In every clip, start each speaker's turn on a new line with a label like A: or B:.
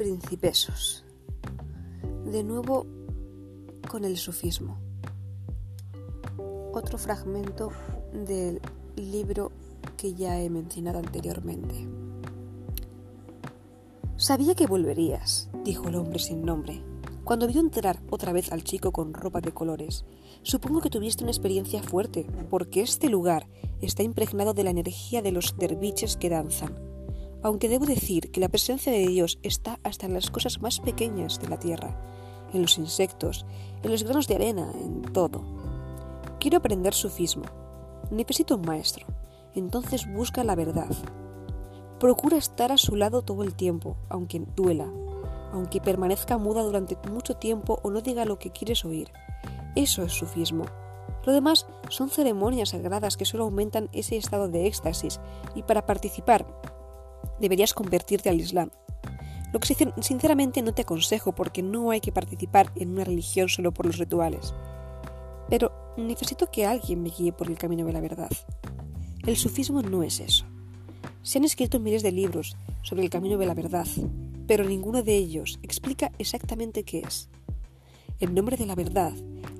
A: principesos. De nuevo con el sufismo. Otro fragmento del libro que ya he mencionado anteriormente. Sabía que volverías, dijo el hombre sin nombre, cuando vio entrar otra vez al chico con ropa de colores. Supongo que tuviste una experiencia fuerte, porque este lugar está impregnado de la energía de los derviches que danzan. Aunque debo decir que la presencia de Dios está hasta en las cosas más pequeñas de la tierra, en los insectos, en los granos de arena, en todo. Quiero aprender sufismo. Necesito un maestro. Entonces busca la verdad. Procura estar a su lado todo el tiempo, aunque duela, aunque permanezca muda durante mucho tiempo o no diga lo que quieres oír. Eso es sufismo. Lo demás son ceremonias sagradas que solo aumentan ese estado de éxtasis y para participar deberías convertirte al Islam. Lo que sinceramente no te aconsejo porque no hay que participar en una religión solo por los rituales. Pero necesito que alguien me guíe por el camino de la verdad. El sufismo no es eso. Se han escrito miles de libros sobre el camino de la verdad, pero ninguno de ellos explica exactamente qué es. En nombre de la verdad,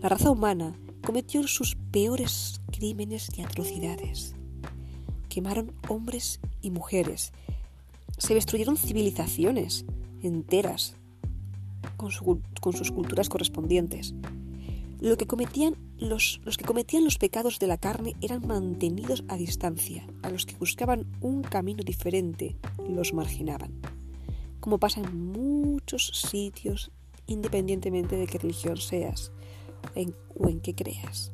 A: la raza humana cometió sus peores crímenes y atrocidades. Quemaron hombres y mujeres. Se destruyeron civilizaciones enteras con, sus culturas correspondientes. Lo que cometían los, los, que cometían los pecados de la carne eran mantenidos a distancia, a los que buscaban un camino diferente los marginaban, como pasa en muchos sitios independientemente de qué religión seas o en qué creas.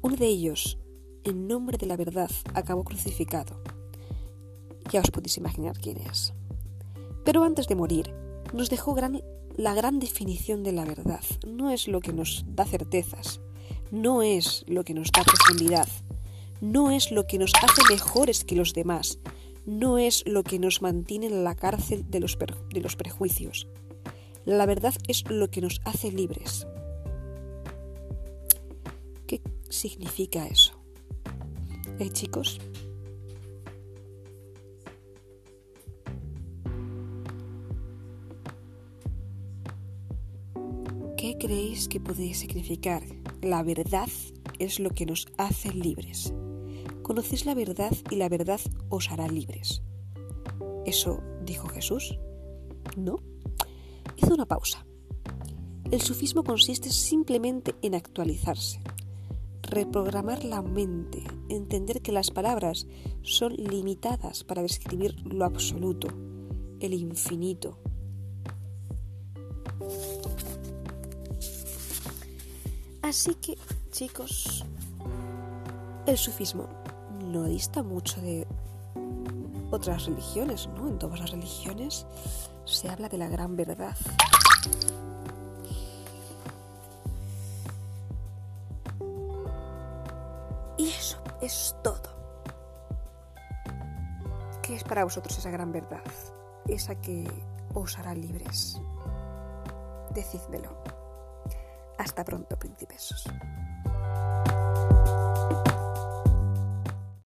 A: Uno de ellos, en nombre de la verdad, acabó crucificado. Ya os podéis imaginar quién es. Pero antes de morir, nos dejó gran la gran definición de la verdad. No es lo que nos da certezas, no es lo que nos da profundidad, no es lo que nos hace mejores que los demás, no es lo que nos mantiene en la cárcel de los, de los prejuicios. La verdad es lo que nos hace libres. ¿Qué significa eso? ¿Eh, chicos? ¿Qué creéis que podría significar? La verdad es lo que nos hace libres. Conocéis la verdad y la verdad os hará libres. ¿Eso dijo Jesús? No. Hizo una pausa. El sufismo consiste simplemente en actualizarse, reprogramar la mente, entender que las palabras son limitadas para describir lo absoluto, el infinito, Así que, chicos, el sufismo no dista mucho de otras religiones, ¿no? En todas las religiones se habla de la gran verdad. Y eso es todo. ¿Qué es para vosotros esa gran verdad? Esa que os hará libres. Decídmelo. Hasta pronto, principesos.